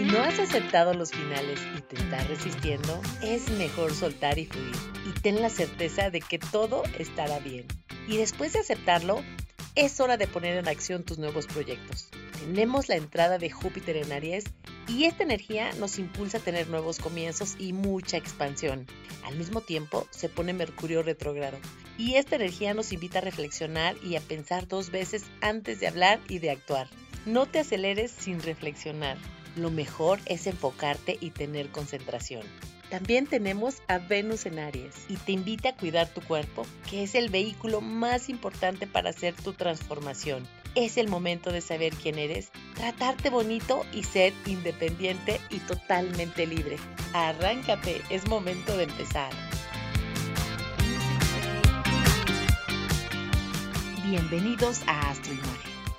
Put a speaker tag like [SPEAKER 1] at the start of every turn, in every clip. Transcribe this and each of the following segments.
[SPEAKER 1] Si no has aceptado los finales y te estás resistiendo, es mejor soltar y fluir. Y ten la certeza de que todo estará bien. Y después de aceptarlo, es hora de poner en acción tus nuevos proyectos. Tenemos la entrada de Júpiter en Aries y esta energía nos impulsa a tener nuevos comienzos y mucha expansión. Al mismo tiempo se pone Mercurio retrógrado y esta energía nos invita a reflexionar y a pensar dos veces antes de hablar y de actuar. No te aceleres sin reflexionar lo mejor es enfocarte y tener concentración. También tenemos a Venus en Aries y te invita a cuidar tu cuerpo, que es el vehículo más importante para hacer tu transformación. Es el momento de saber quién eres, tratarte bonito y ser independiente y totalmente libre. Arráncate, es momento de empezar. Bienvenidos a Astro Imagen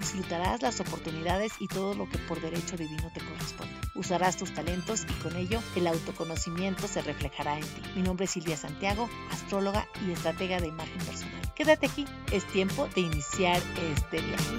[SPEAKER 1] Disfrutarás las oportunidades y todo lo que por derecho divino te corresponde. Usarás tus talentos y con ello el autoconocimiento se reflejará en ti. Mi nombre es Silvia Santiago, astróloga y estratega de imagen personal. Quédate aquí, es tiempo de iniciar este viaje.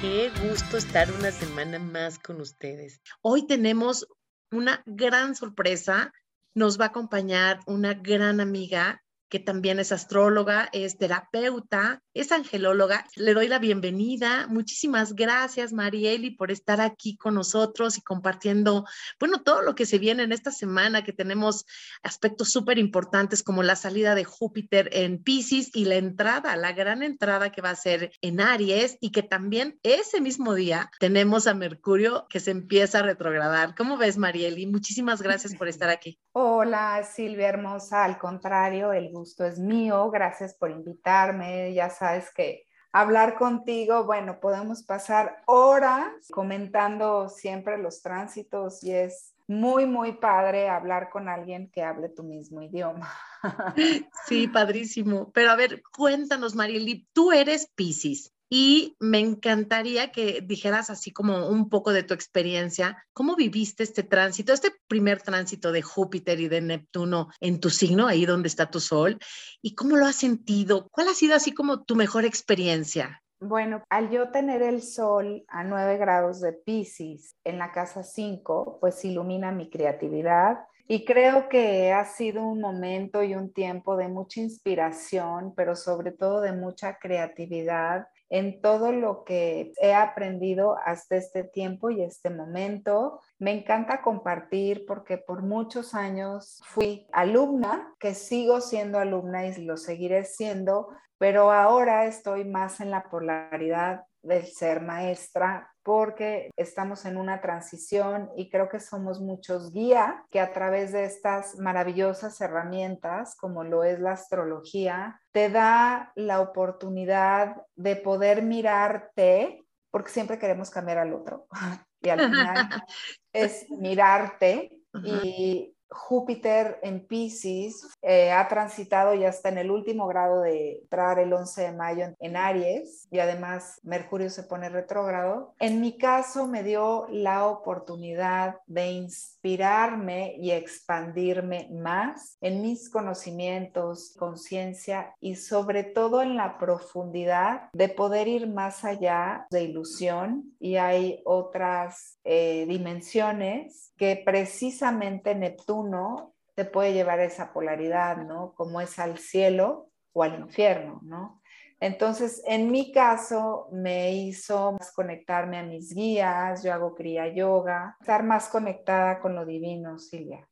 [SPEAKER 1] Qué gusto estar una semana más con ustedes. Hoy tenemos una gran sorpresa. Nos va a acompañar una gran amiga que también es astróloga, es terapeuta, es angelóloga. Le doy la bienvenida. Muchísimas gracias, Marieli, por estar aquí con nosotros y compartiendo, bueno, todo lo que se viene en esta semana, que tenemos aspectos súper importantes como la salida de Júpiter en Pisces y la entrada, la gran entrada que va a ser en Aries y que también ese mismo día tenemos a Mercurio que se empieza a retrogradar. ¿Cómo ves, Marieli? Muchísimas gracias por estar aquí.
[SPEAKER 2] Hola, Silvia hermosa. Al contrario, el es mío. Gracias por invitarme. Ya sabes que hablar contigo, bueno, podemos pasar horas comentando siempre los tránsitos y es muy, muy padre hablar con alguien que hable tu mismo idioma.
[SPEAKER 1] Sí, padrísimo. Pero a ver, cuéntanos, Marieli, tú eres Pisces y me encantaría que dijeras así como un poco de tu experiencia, cómo viviste este tránsito, este primer tránsito de Júpiter y de Neptuno en tu signo, ahí donde está tu sol, y cómo lo has sentido, cuál ha sido así como tu mejor experiencia.
[SPEAKER 2] Bueno, al yo tener el sol a 9 grados de Pisces en la casa 5, pues ilumina mi creatividad, y creo que ha sido un momento y un tiempo de mucha inspiración, pero sobre todo de mucha creatividad en todo lo que he aprendido hasta este tiempo y este momento. Me encanta compartir porque por muchos años fui alumna, que sigo siendo alumna y lo seguiré siendo, pero ahora estoy más en la polaridad del ser maestra porque estamos en una transición y creo que somos muchos guía que a través de estas maravillosas herramientas como lo es la astrología te da la oportunidad de poder mirarte porque siempre queremos cambiar al otro. Y al final es mirarte y Júpiter en Pisces eh, ha transitado ya está en el último grado de entrar el 11 de mayo en Aries y además Mercurio se pone retrógrado. En mi caso me dio la oportunidad de inspirarme y expandirme más en mis conocimientos, conciencia y sobre todo en la profundidad de poder ir más allá de ilusión y hay otras eh, dimensiones que precisamente Neptuno uno te puede llevar esa polaridad, ¿no? Como es al cielo o al infierno, ¿no? Entonces, en mi caso, me hizo más conectarme a mis guías, yo hago cría yoga, estar más conectada con lo divino, Silvia.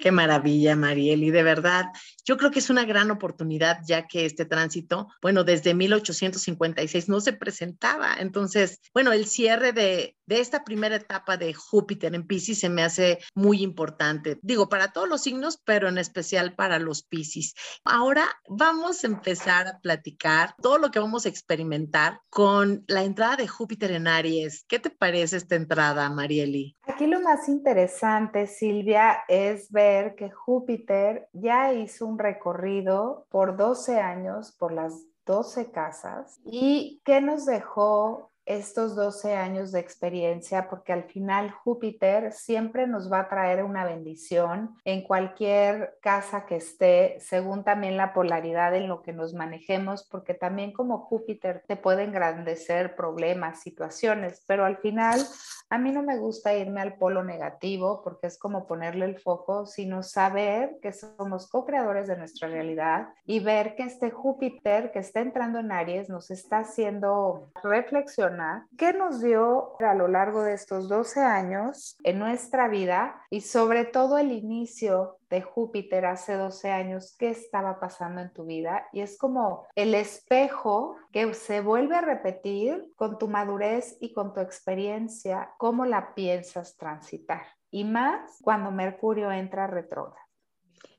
[SPEAKER 1] Qué maravilla, Marieli, de verdad. Yo creo que es una gran oportunidad ya que este tránsito, bueno, desde 1856 no se presentaba. Entonces, bueno, el cierre de, de esta primera etapa de Júpiter en Pisces se me hace muy importante. Digo, para todos los signos, pero en especial para los Pisces. Ahora vamos a empezar a platicar todo lo que vamos a experimentar con la entrada de Júpiter en Aries. ¿Qué te parece esta entrada, Marieli?
[SPEAKER 2] Aquí lo más interesante, Silvia, es ver que Júpiter ya hizo un recorrido por 12 años por las 12 casas y que nos dejó estos 12 años de experiencia, porque al final Júpiter siempre nos va a traer una bendición en cualquier casa que esté, según también la polaridad en lo que nos manejemos, porque también como Júpiter te puede engrandecer problemas, situaciones, pero al final a mí no me gusta irme al polo negativo porque es como ponerle el foco, sino saber que somos co-creadores de nuestra realidad y ver que este Júpiter que está entrando en Aries nos está haciendo reflexionar qué nos dio a lo largo de estos 12 años en nuestra vida y sobre todo el inicio de Júpiter hace 12 años, qué estaba pasando en tu vida. Y es como el espejo que se vuelve a repetir con tu madurez y con tu experiencia, cómo la piensas transitar. Y más cuando Mercurio entra retrógrado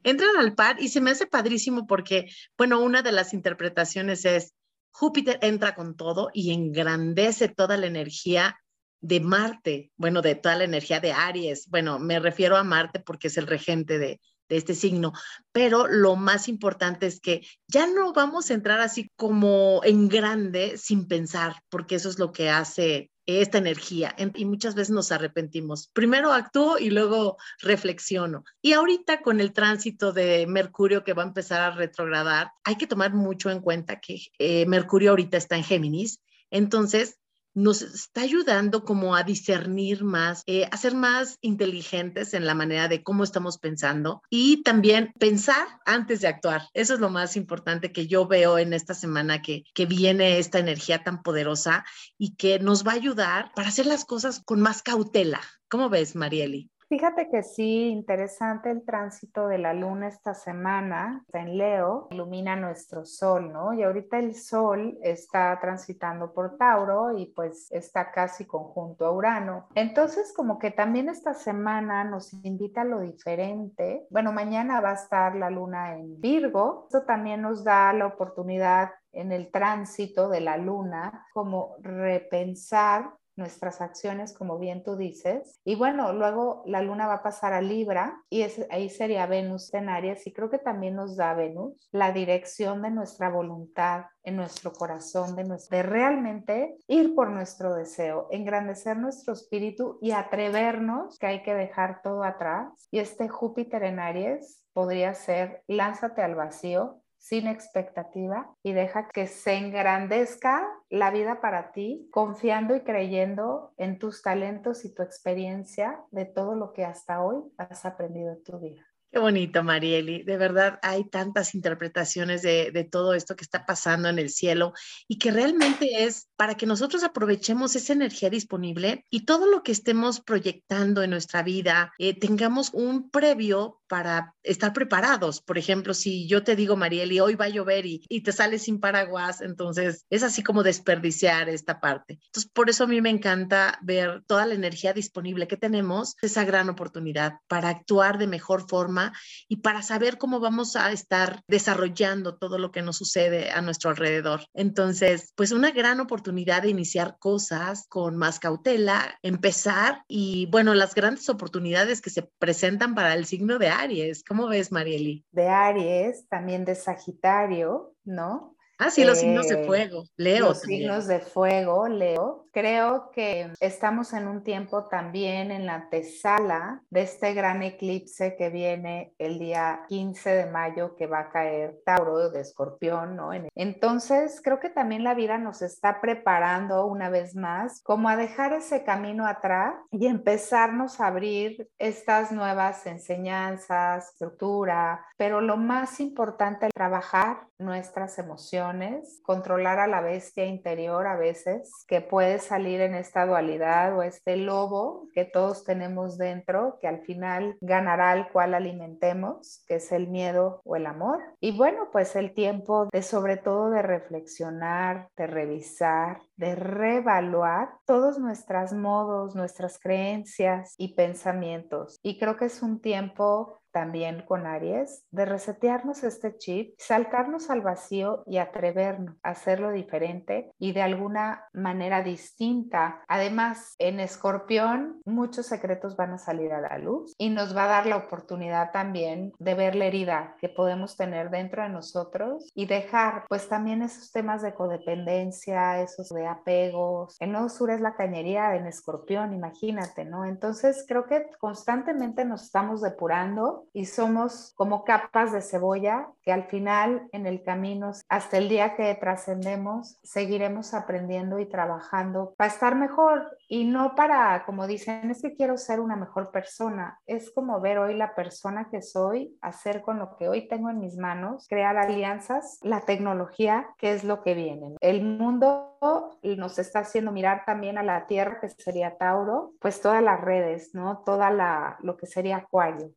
[SPEAKER 1] entran al par y se me hace padrísimo porque, bueno, una de las interpretaciones es, Júpiter entra con todo y engrandece toda la energía de Marte, bueno, de toda la energía de Aries. Bueno, me refiero a Marte porque es el regente de, de este signo, pero lo más importante es que ya no vamos a entrar así como en grande sin pensar, porque eso es lo que hace esta energía y muchas veces nos arrepentimos. Primero actúo y luego reflexiono. Y ahorita con el tránsito de Mercurio que va a empezar a retrogradar, hay que tomar mucho en cuenta que eh, Mercurio ahorita está en Géminis. Entonces, nos está ayudando como a discernir más, eh, a ser más inteligentes en la manera de cómo estamos pensando y también pensar antes de actuar. Eso es lo más importante que yo veo en esta semana que, que viene esta energía tan poderosa y que nos va a ayudar para hacer las cosas con más cautela. ¿Cómo ves, Marieli?
[SPEAKER 2] Fíjate que sí, interesante el tránsito de la luna esta semana, en Leo, ilumina nuestro sol, ¿no? Y ahorita el sol está transitando por Tauro y pues está casi conjunto a Urano. Entonces, como que también esta semana nos invita a lo diferente. Bueno, mañana va a estar la luna en Virgo. Esto también nos da la oportunidad en el tránsito de la luna, como repensar nuestras acciones, como bien tú dices. Y bueno, luego la luna va a pasar a Libra y ahí sería Venus en Aries y creo que también nos da Venus la dirección de nuestra voluntad en nuestro corazón, de, de realmente ir por nuestro deseo, engrandecer nuestro espíritu y atrevernos que hay que dejar todo atrás. Y este Júpiter en Aries podría ser lánzate al vacío, sin expectativa y deja que se engrandezca la vida para ti, confiando y creyendo en tus talentos y tu experiencia de todo lo que hasta hoy has aprendido en tu vida.
[SPEAKER 1] Qué bonito, Marieli. De verdad, hay tantas interpretaciones de, todo esto que está pasando en el cielo y que realmente es para que nosotros aprovechemos esa energía disponible y todo lo que estemos proyectando en nuestra vida, eh, tengamos un previo para estar preparados. Por ejemplo, si yo te digo, Marieli, hoy va a llover y, y te sales sin paraguas, entonces es así como desperdiciar esta parte. Entonces, por eso a mí me encanta ver toda la energía disponible que tenemos, esa gran oportunidad para actuar de mejor forma y para saber cómo vamos a estar desarrollando todo lo que nos sucede a nuestro alrededor. Entonces, pues una gran oportunidad de iniciar cosas con más cautela, empezar y bueno, las grandes oportunidades que se presentan para el signo de Aries. ¿Cómo ves, Marieli?
[SPEAKER 2] De Aries, también de Sagitario, ¿no?
[SPEAKER 1] Ah, sí, los signos de eh, fuego, Leo.
[SPEAKER 2] Los signos de fuego, Leo. Creo que estamos en un tiempo también en la antesala de este gran eclipse que viene el día 15 de mayo que va a caer Tauro de Escorpión, ¿no? Entonces, creo que también la vida nos está preparando una vez más como a dejar ese camino atrás y empezarnos a abrir estas nuevas enseñanzas, estructura, pero lo más importante, trabajar nuestras emociones controlar a la bestia interior a veces, que puede salir en esta dualidad o este lobo que todos tenemos dentro, que al final ganará al cual alimentemos, que es el miedo o el amor. Y bueno, pues el tiempo de sobre todo de reflexionar, de revisar, de reevaluar todos nuestros modos, nuestras creencias y pensamientos. Y creo que es un tiempo también con Aries, de resetearnos este chip, saltarnos al vacío y atrevernos a hacerlo diferente y de alguna manera distinta. Además, en Escorpión muchos secretos van a salir a la luz y nos va a dar la oportunidad también de ver la herida que podemos tener dentro de nosotros y dejar pues también esos temas de codependencia, esos de apegos. El nodo sur es la cañería en Escorpión, imagínate, ¿no? Entonces creo que constantemente nos estamos depurando y somos como capas de cebolla que al final en el camino, hasta el día que trascendemos, seguiremos aprendiendo y trabajando para estar mejor y no para, como dicen, es que quiero ser una mejor persona, es como ver hoy la persona que soy, hacer con lo que hoy tengo en mis manos, crear alianzas, la tecnología, que es lo que viene. El mundo nos está haciendo mirar también a la Tierra, que sería Tauro, pues todas las redes, ¿no? Toda la, lo que sería Acuario.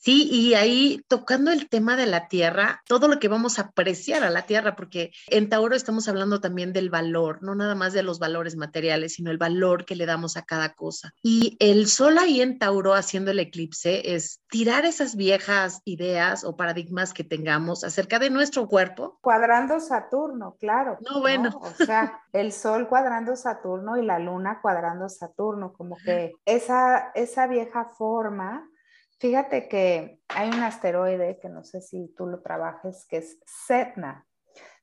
[SPEAKER 1] Sí, y ahí tocando el tema de la tierra, todo lo que vamos a apreciar a la tierra, porque en Tauro estamos hablando también del valor, no nada más de los valores materiales, sino el valor que le damos a cada cosa. Y el sol ahí en Tauro haciendo el eclipse es tirar esas viejas ideas o paradigmas que tengamos acerca de nuestro cuerpo.
[SPEAKER 2] Cuadrando Saturno, claro.
[SPEAKER 1] No, bueno.
[SPEAKER 2] O sea, el sol cuadrando Saturno y la luna cuadrando Saturno, como que esa, esa vieja forma Fíjate que hay un asteroide que no sé si tú lo trabajes, que es Setna.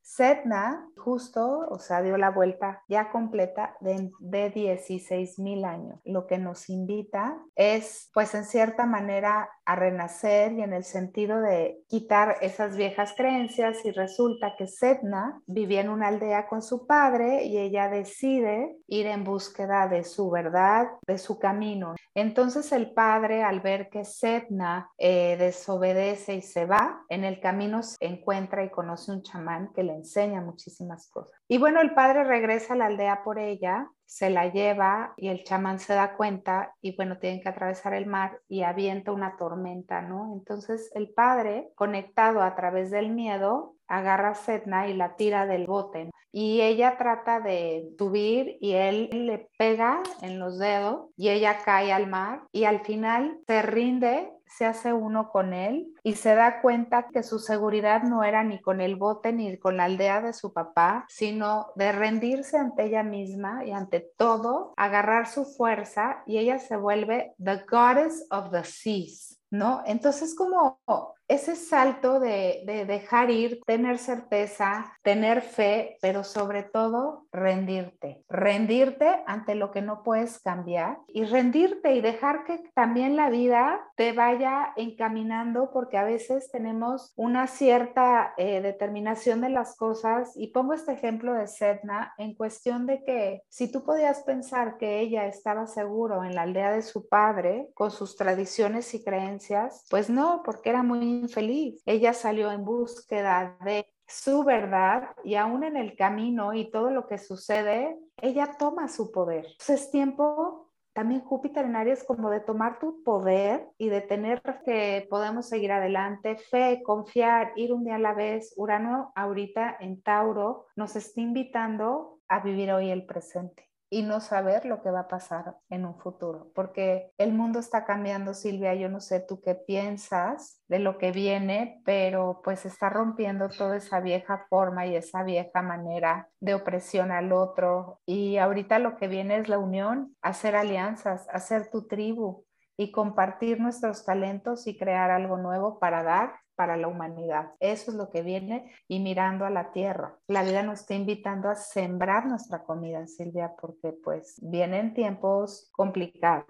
[SPEAKER 2] Setna justo, o sea, dio la vuelta ya completa de, de 16 mil años. Lo que nos invita es, pues en cierta manera, a renacer y en el sentido de quitar esas viejas creencias y resulta que Setna vivía en una aldea con su padre y ella decide ir en búsqueda de su verdad, de su camino. Entonces el padre al ver que Setna eh, desobedece y se va, en el camino se encuentra y conoce un chamán que le enseña muchísimas cosas. Y bueno, el padre regresa a la aldea por ella, se la lleva y el chamán se da cuenta y bueno, tienen que atravesar el mar y avienta una tormenta, ¿no? Entonces el padre, conectado a través del miedo, agarra a Setna y la tira del bote. Y ella trata de subir y él le pega en los dedos y ella cae al mar y al final se rinde se hace uno con él y se da cuenta que su seguridad no era ni con el bote ni con la aldea de su papá, sino de rendirse ante ella misma y ante todo, agarrar su fuerza y ella se vuelve the goddess of the seas. ¿No? Entonces como ese salto de, dejar ir, tener certeza, tener fe, pero sobre todo rendirte. Rendirte ante lo que no puedes cambiar y rendirte y dejar que también la vida te vaya encaminando porque a veces tenemos una cierta eh, determinación de las cosas y pongo este ejemplo de Sedna en cuestión de que si tú podías pensar que ella estaba seguro en la aldea de su padre con sus tradiciones y creencias, pues no, porque era muy infeliz. Ella salió en búsqueda de su verdad y aún en el camino y todo lo que sucede, ella toma su poder. Entonces es tiempo también Júpiter en Aries como de tomar tu poder y de tener que podemos seguir adelante, fe, confiar, ir un día a la vez. Urano ahorita en Tauro nos está invitando a vivir hoy el presente y no saber lo que va a pasar en un futuro, porque el mundo está cambiando, Silvia, yo no sé tú qué piensas de lo que viene, pero pues está rompiendo toda esa vieja forma y esa vieja manera de opresión al otro y ahorita lo que viene es la unión, hacer alianzas, hacer tu tribu y compartir nuestros talentos y crear algo nuevo para dar para la humanidad. Eso es lo que viene y mirando a la tierra. La vida nos está invitando a sembrar nuestra comida, Silvia, porque pues vienen tiempos complicados.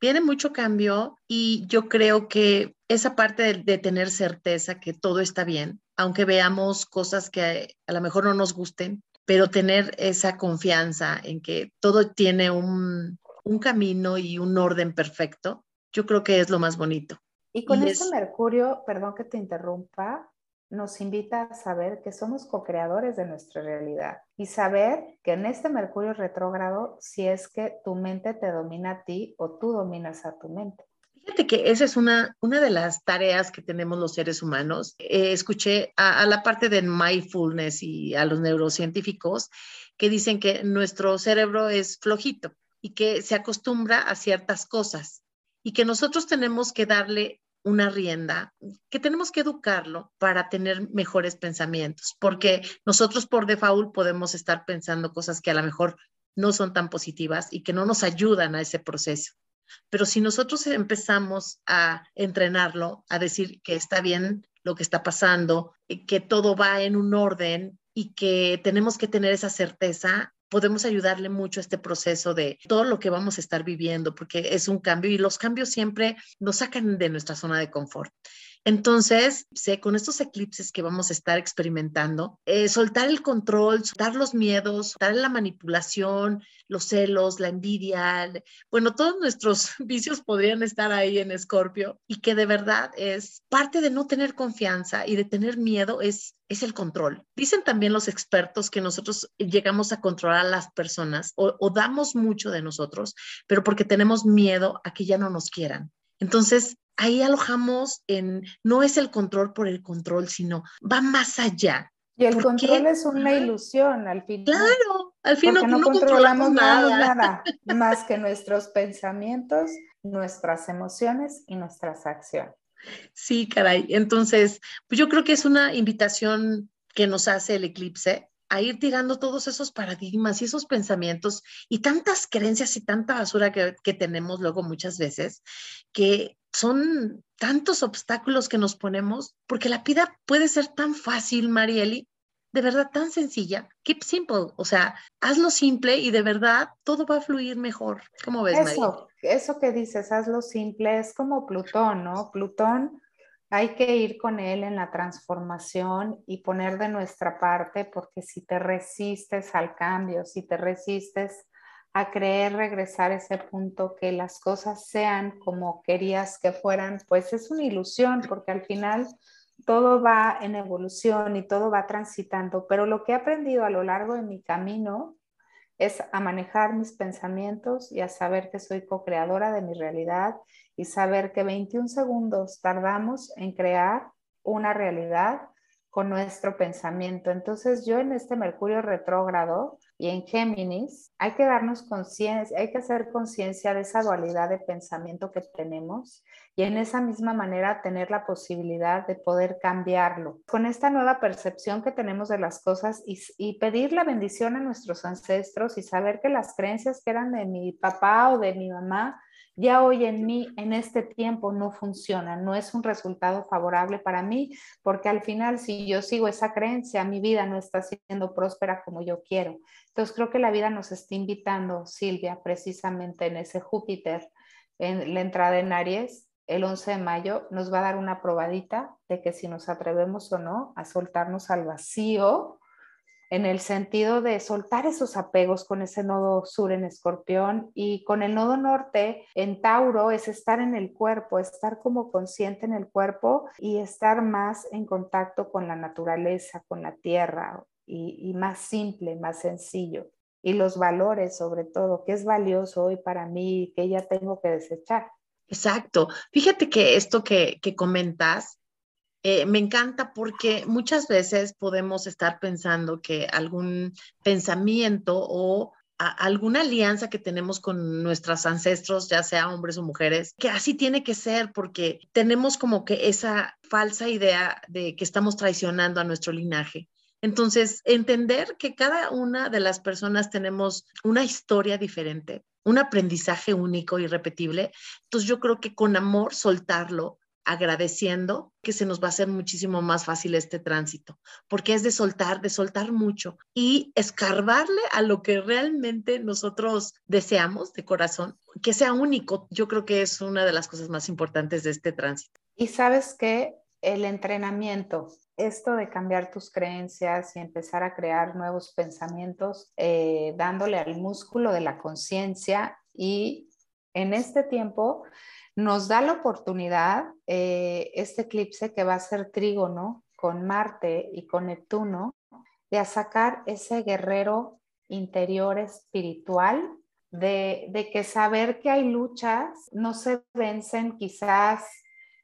[SPEAKER 1] Viene mucho cambio y yo creo que esa parte de, tener certeza que todo está bien, aunque veamos cosas que a lo mejor no nos gusten, pero tener esa confianza en que todo tiene un camino y un orden perfecto, yo creo que es lo más bonito.
[SPEAKER 2] Y con este Mercurio, perdón que te interrumpa, nos invita a saber que somos co-creadores de nuestra realidad y saber que en este Mercurio retrógrado, si es que tu mente te domina a ti o tú dominas a tu mente.
[SPEAKER 1] Fíjate que esa es una, una de las tareas que tenemos los seres humanos. Eh, escuché a, la parte de mindfulness y a los neurocientíficos que dicen que nuestro cerebro es flojito y que se acostumbra a ciertas cosas y que nosotros tenemos que darle una rienda, que tenemos que educarlo para tener mejores pensamientos, porque nosotros por default podemos estar pensando cosas que a lo mejor no son tan positivas y que no nos ayudan a ese proceso. Pero si nosotros empezamos a entrenarlo, a decir que está bien lo que está pasando, que todo va en un orden y que tenemos que tener esa certeza, podemos ayudarle mucho a este proceso de todo lo que vamos a estar viviendo, porque es un cambio y los cambios siempre nos sacan de nuestra zona de confort. Entonces, sé, con estos eclipses que vamos a estar experimentando, eh, soltar el control, soltar los miedos, soltar la manipulación, los celos, la envidia, bueno, todos nuestros vicios podrían estar ahí en Escorpio y que de verdad es parte de no tener confianza y de tener miedo es es el control. Dicen también los expertos que nosotros llegamos a controlar a las personas o, o, damos mucho de nosotros, pero porque tenemos miedo a que ya no nos quieran. Entonces, ahí alojamos en, no es el control por el control, sino va más allá.
[SPEAKER 2] Y el control es una ilusión al final.
[SPEAKER 1] Claro, al final
[SPEAKER 2] no, controlamos, nada, más que nuestros pensamientos, nuestras emociones y nuestras acciones.
[SPEAKER 1] Sí, caray. Entonces, pues yo creo que es una invitación que nos hace el eclipse a ir tirando todos esos paradigmas y esos pensamientos y tantas creencias y tanta basura que, que tenemos luego muchas veces, que son tantos obstáculos que nos ponemos, porque la vida puede ser tan fácil, Marieli, de verdad tan sencilla. Keep simple, o sea, hazlo simple y de verdad todo va a fluir mejor. ¿Cómo ves,
[SPEAKER 2] Eso, eso que dices, hazlo simple, es como Plutón, ¿no? Plutón hay que ir con él en la transformación y poner de nuestra parte, porque si te resistes al cambio, si te resistes a creer regresar a ese punto que las cosas sean como querías que fueran, pues es una ilusión, porque al final todo va en evolución y todo va transitando, pero lo que he aprendido a lo largo de mi camino es a manejar mis pensamientos y a saber que soy co-creadora de mi realidad y saber que 21 segundos tardamos en crear una realidad con nuestro pensamiento. Entonces yo en este Mercurio retrógrado y en Géminis hay que darnos conciencia, hay que hacer conciencia de esa dualidad de pensamiento que tenemos y en esa misma manera tener la posibilidad de poder cambiarlo. Con esta nueva percepción que tenemos de las cosas y, y pedir la bendición a nuestros ancestros y saber que las creencias que eran de mi papá o de mi mamá ya hoy en mí, en este tiempo, no funciona, no es un resultado favorable para mí, porque al final, si yo sigo esa creencia, mi vida no está siendo próspera como yo quiero. Entonces, creo que la vida nos está invitando, Silvia, precisamente en ese Júpiter, en la entrada en Aries, el 11 de mayo, nos va a dar una probadita de que si nos atrevemos o no a soltarnos al vacío en el sentido de soltar esos apegos con ese nodo sur en escorpión y con el nodo norte en Tauro es estar en el cuerpo, estar como consciente en el cuerpo y estar más en contacto con la naturaleza, con la tierra y, más simple, más sencillo. Y los valores sobre todo, qué es valioso hoy para mí y qué ya tengo que desechar.
[SPEAKER 1] Exacto. Fíjate que esto que, que comentas eh, me encanta porque muchas veces podemos estar pensando que algún pensamiento o alguna alianza que tenemos con nuestros ancestros, ya sea hombres o mujeres, que así tiene que ser porque tenemos como que esa falsa idea de que estamos traicionando a nuestro linaje. Entonces, entender que cada una de las personas tenemos una historia diferente, un aprendizaje único y repetible. Entonces, yo creo que con amor soltarlo agradeciendo que se nos va a hacer muchísimo más fácil este tránsito, porque es de soltar, de soltar mucho y escarbarle a lo que realmente nosotros deseamos de corazón, que sea único. Yo creo que es una de las cosas más importantes de este tránsito.
[SPEAKER 2] Y sabes que el entrenamiento, esto de cambiar tus creencias y empezar a crear nuevos pensamientos, eh, dándole al músculo de la conciencia y en este tiempo nos da la oportunidad, eh, este eclipse que va a ser trígono con Marte y con Neptuno, de sacar ese guerrero interior espiritual de, de que saber que hay luchas no se vencen quizás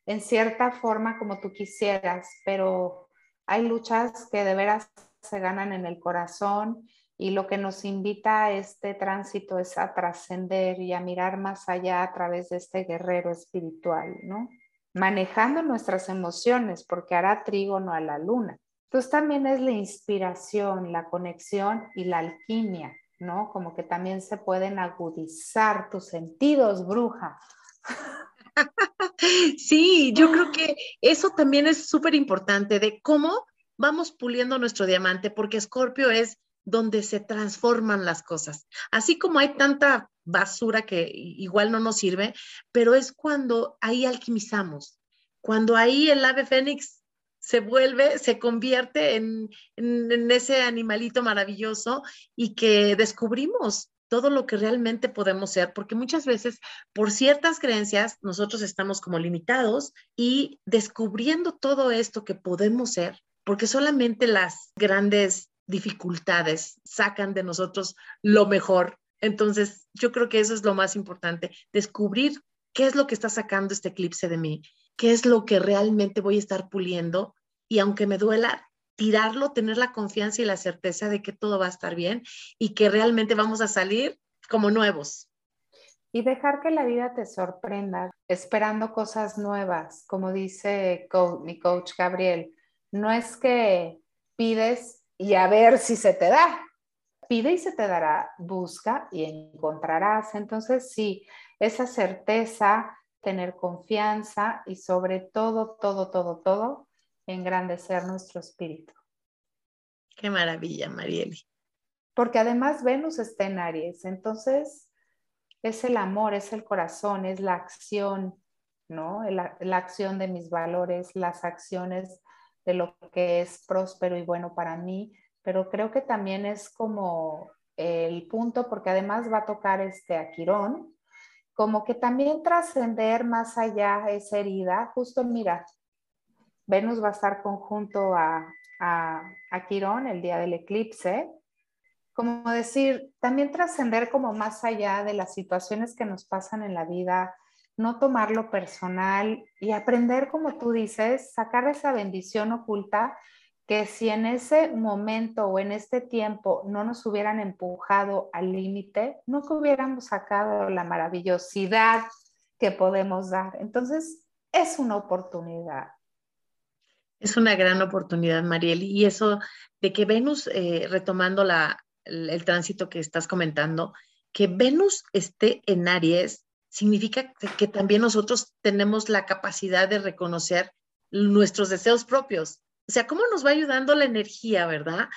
[SPEAKER 2] en cierta forma como tú quisieras, pero hay luchas que de veras se ganan en el corazón y lo que nos invita a este tránsito es a trascender y a mirar más allá a través de este guerrero espiritual, ¿no? Manejando nuestras emociones, porque hará trígono a la luna. Entonces también es la inspiración, la conexión y la alquimia, ¿no? Como que también se pueden agudizar tus sentidos, bruja.
[SPEAKER 1] Sí, yo creo que eso también es súper importante de cómo vamos puliendo nuestro diamante, porque Escorpio es donde se transforman las cosas. Así como hay tanta basura que igual no nos sirve, pero es cuando ahí alquimizamos, cuando ahí el ave fénix se vuelve, se convierte en, ese animalito maravilloso y que descubrimos todo lo que realmente podemos ser, porque muchas veces por ciertas creencias nosotros estamos como limitados y descubriendo todo esto que podemos ser, porque solamente las grandes dificultades sacan de nosotros lo mejor. Entonces, yo creo que eso es lo más importante, descubrir qué es lo que está sacando este eclipse de mí, qué es lo que realmente voy a estar puliendo y aunque me duela, tirarlo, tener la confianza y la certeza de que todo va a estar bien y que realmente vamos a salir como nuevos.
[SPEAKER 2] Y dejar que la vida te sorprenda, esperando cosas nuevas, como dice mi coach Gabriel. No es que pides y a ver si se te da. Pide y se te dará, busca y encontrarás. Entonces, sí, esa certeza, tener confianza y sobre todo, todo, todo, todo, engrandecer nuestro espíritu.
[SPEAKER 1] Qué maravilla, Marieli.
[SPEAKER 2] Porque además Venus está en Aries, entonces es el amor, es el corazón, es la acción, ¿no? La, la acción de mis valores, las acciones de lo que es próspero y bueno para mí, pero creo que también es como el punto, porque además va a tocar este a Quirón, como que también trascender más allá esa herida, justo mira, Venus va a estar conjunto a, a, Quirón el día del eclipse. Como decir, también trascender como más allá de las situaciones que nos pasan en la vida, no tomarlo personal y aprender, como tú dices, sacar esa bendición oculta que si en ese momento o en este tiempo no nos hubieran empujado al límite, no hubiéramos sacado la maravillosidad que podemos dar. Entonces, es una oportunidad.
[SPEAKER 1] Es una gran oportunidad, Mariel. Y eso de que Venus, eh, retomando la, el, tránsito que estás comentando, que Venus esté en Aries significa que, también nosotros tenemos la capacidad de reconocer nuestros deseos propios. O sea, ¿cómo nos va ayudando la energía, verdad?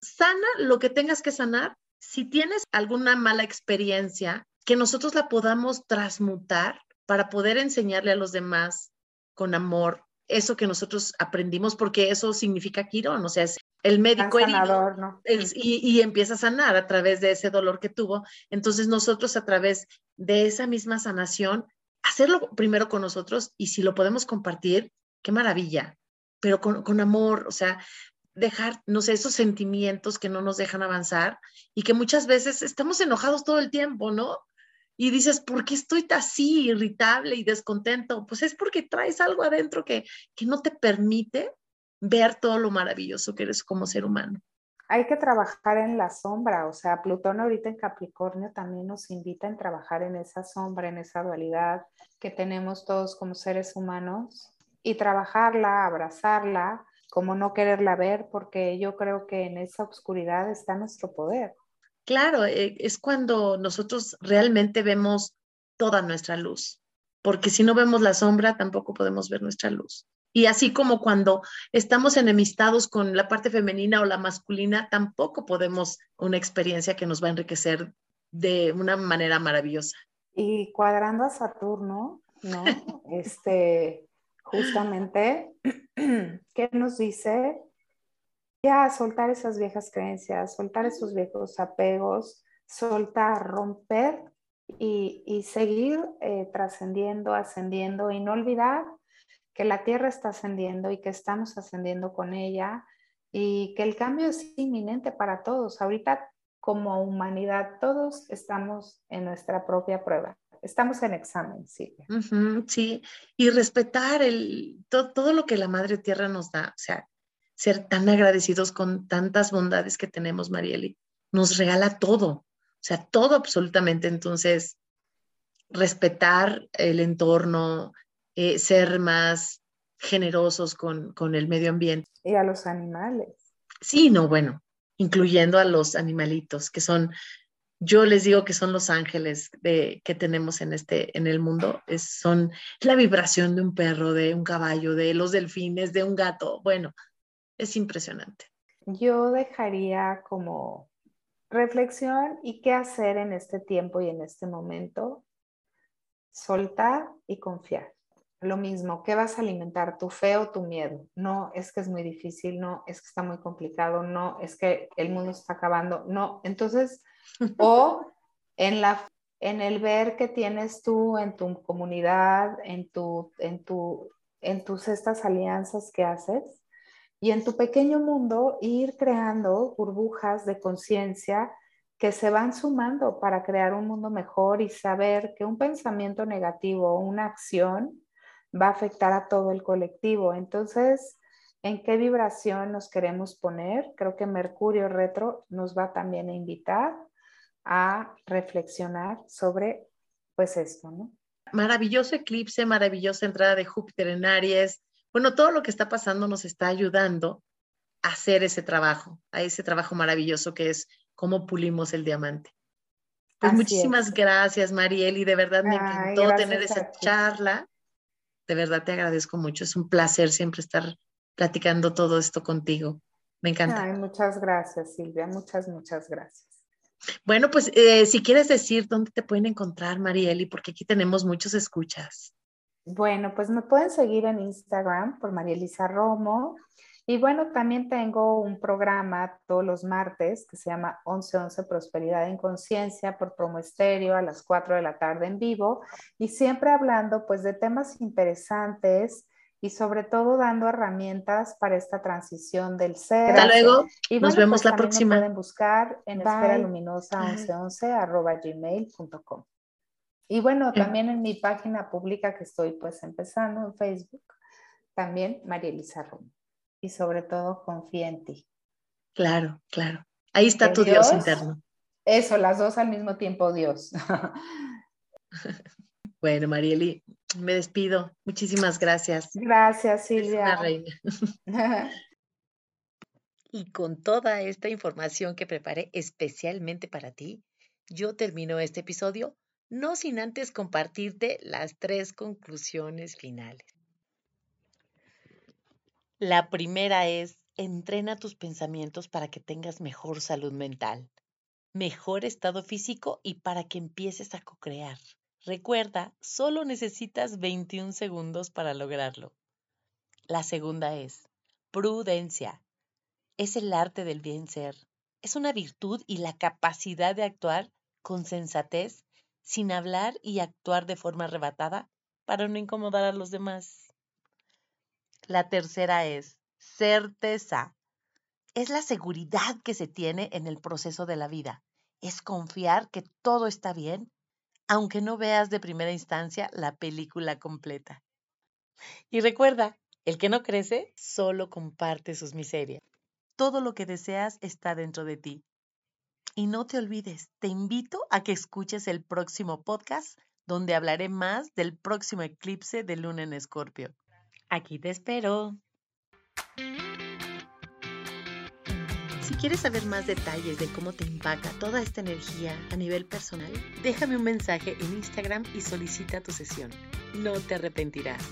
[SPEAKER 1] Sana lo que tengas que sanar. Si tienes alguna mala experiencia, que nosotros la podamos transmutar para poder enseñarle a los demás con amor, eso que nosotros aprendimos, porque eso significa Quirón, o sea, es el médico herido ¿no? y, y, empieza a sanar a través de ese dolor que tuvo. Entonces nosotros a través de esa misma sanación, hacerlo primero con nosotros y si lo podemos compartir, qué maravilla, pero con, con amor, o sea, dejar, no sé, esos sentimientos que no nos dejan avanzar y que muchas veces estamos enojados todo el tiempo, ¿no? y dices, ¿por qué estoy así irritable y descontento? Pues es porque traes algo adentro que, que no te permite ver todo lo maravilloso que eres como ser humano.
[SPEAKER 2] Hay que trabajar en la sombra, o sea, Plutón ahorita en Capricornio también nos invita a trabajar en esa sombra, en esa dualidad que tenemos todos como seres humanos y trabajarla, abrazarla, como no quererla ver, porque yo creo que en esa oscuridad está nuestro poder.
[SPEAKER 1] Claro, eh, es cuando nosotros realmente vemos toda nuestra luz, porque si no vemos la sombra, tampoco podemos ver nuestra luz. Y así como cuando estamos enemistados con la parte femenina o la masculina, tampoco podemos una experiencia que nos va a enriquecer de una manera maravillosa.
[SPEAKER 2] Y cuadrando a Saturno, ¿no? este, justamente, ¿qué nos dice? ya soltar esas viejas creencias, soltar esos viejos apegos, soltar, romper y, seguir eh, trascendiendo, ascendiendo y no olvidar que la Tierra está ascendiendo y que estamos ascendiendo con ella y que el cambio es inminente para todos. Ahorita como humanidad, todos estamos en nuestra propia prueba. Estamos en examen, Silvia.
[SPEAKER 1] sí, y respetar el, todo lo que la Madre Tierra nos da, o sea, ser tan agradecidos con tantas bondades que tenemos, Marieli. Nos regala todo, o sea, todo absolutamente. Entonces, respetar el entorno, eh, ser más generosos con, con el medio ambiente.
[SPEAKER 2] Y a los animales.
[SPEAKER 1] Sí, no, bueno, incluyendo a los animalitos, que son, yo les digo que son los ángeles de, que tenemos en, este, en el mundo, es, son la vibración de un perro, de un caballo, de los delfines, de un gato, bueno, es impresionante.
[SPEAKER 2] Yo dejaría como reflexión y qué hacer en este tiempo y en este momento, soltar y confiar. Lo mismo, ¿qué vas a alimentar? ¿Tu fe o tu miedo? No, es que es muy difícil, no, es que está muy complicado, no, es que el mundo está acabando, no. Entonces, o en, la, en el ver que tienes tú en tu comunidad, en, tu, en, tu, en tus estas alianzas que haces, y en tu pequeño mundo ir creando burbujas de conciencia que se van sumando para crear un mundo mejor y saber que un pensamiento negativo o una acción va a afectar a todo el colectivo. Entonces, ¿en qué vibración nos queremos poner? Creo que Mercurio retro nos va también a invitar a reflexionar sobre pues esto, ¿no?
[SPEAKER 1] Maravilloso eclipse, maravillosa entrada de Júpiter en Aries. Bueno, todo lo que está pasando nos está ayudando a hacer ese trabajo, a ese trabajo maravilloso que es cómo pulimos el diamante. Pues muchísimas gracias, Marieli, de verdad me encantó tener esa charla de verdad te agradezco mucho. Es un placer siempre estar platicando todo esto contigo. Me encanta.
[SPEAKER 2] muchas gracias, Silvia. Muchas, muchas gracias.
[SPEAKER 1] Bueno, pues eh, si quieres decir dónde te pueden encontrar, Marieli, porque aquí tenemos muchos escuchas.
[SPEAKER 2] Bueno, pues me pueden seguir en Instagram por Marielisa Romo. Y bueno, también tengo un programa todos los martes que se llama 1111 Prosperidad en Conciencia por Promo Estéreo a las 4 de la tarde en vivo y siempre hablando pues de temas interesantes y sobre todo dando herramientas para esta transición del ser.
[SPEAKER 1] Hasta luego. Y nos vemos
[SPEAKER 2] pues
[SPEAKER 1] la próxima.
[SPEAKER 2] Pueden buscar en esfera luminosa 1111 arroba gmail.com. Y bueno, también en mi página pública que estoy pues empezando en Facebook, también María Elisa Romo y sobre todo confía en ti.
[SPEAKER 1] Claro, claro. Ahí está tu Dios, interno.
[SPEAKER 2] Eso, las dos al mismo tiempo, Dios.
[SPEAKER 1] bueno, Marieli, me despido. Muchísimas gracias.
[SPEAKER 2] Gracias, Silvia.
[SPEAKER 1] reina. y con toda esta información que preparé especialmente para ti, yo termino este episodio no sin antes compartirte las tres conclusiones finales. La primera es, entrena tus pensamientos para que tengas mejor salud mental, mejor estado físico y para que empieces a co-crear. Recuerda, solo necesitas 21 segundos para lograrlo. La segunda es, prudencia. Es el arte del bien ser. Es una virtud y la capacidad de actuar con sensatez, sin hablar y actuar de forma arrebatada para no incomodar a los demás. La tercera es certeza. Es la seguridad que se tiene en el proceso de la vida. Es confiar que todo está bien, aunque no veas de primera instancia la película completa. Y recuerda, el que no crece solo comparte sus miserias. Todo lo que deseas está dentro de ti. Y no te olvides, te invito a que escuches el próximo podcast donde hablaré más del próximo eclipse de luna en Escorpio. Aquí te espero. Si quieres saber más detalles de cómo te impacta toda esta energía a nivel personal, déjame un mensaje en Instagram y solicita tu sesión. No te arrepentirás.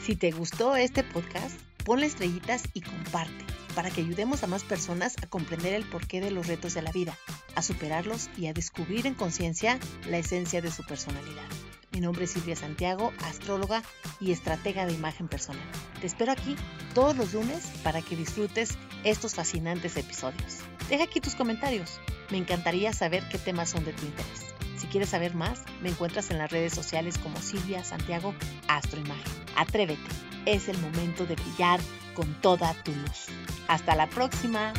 [SPEAKER 1] Si te gustó este podcast, ponle estrellitas y comparte para que ayudemos a más personas a comprender el porqué de los retos de la vida, a superarlos y a descubrir en conciencia la esencia de su personalidad. Mi nombre es Silvia Santiago, astróloga y estratega de imagen personal. Te espero aquí todos los lunes para que disfrutes estos fascinantes episodios. Deja aquí tus comentarios. Me encantaría saber qué temas son de tu interés. Si quieres saber más, me encuentras en las redes sociales como Silvia Santiago Astroimagen. Atrévete, es el momento de brillar con toda tu luz. Hasta la próxima.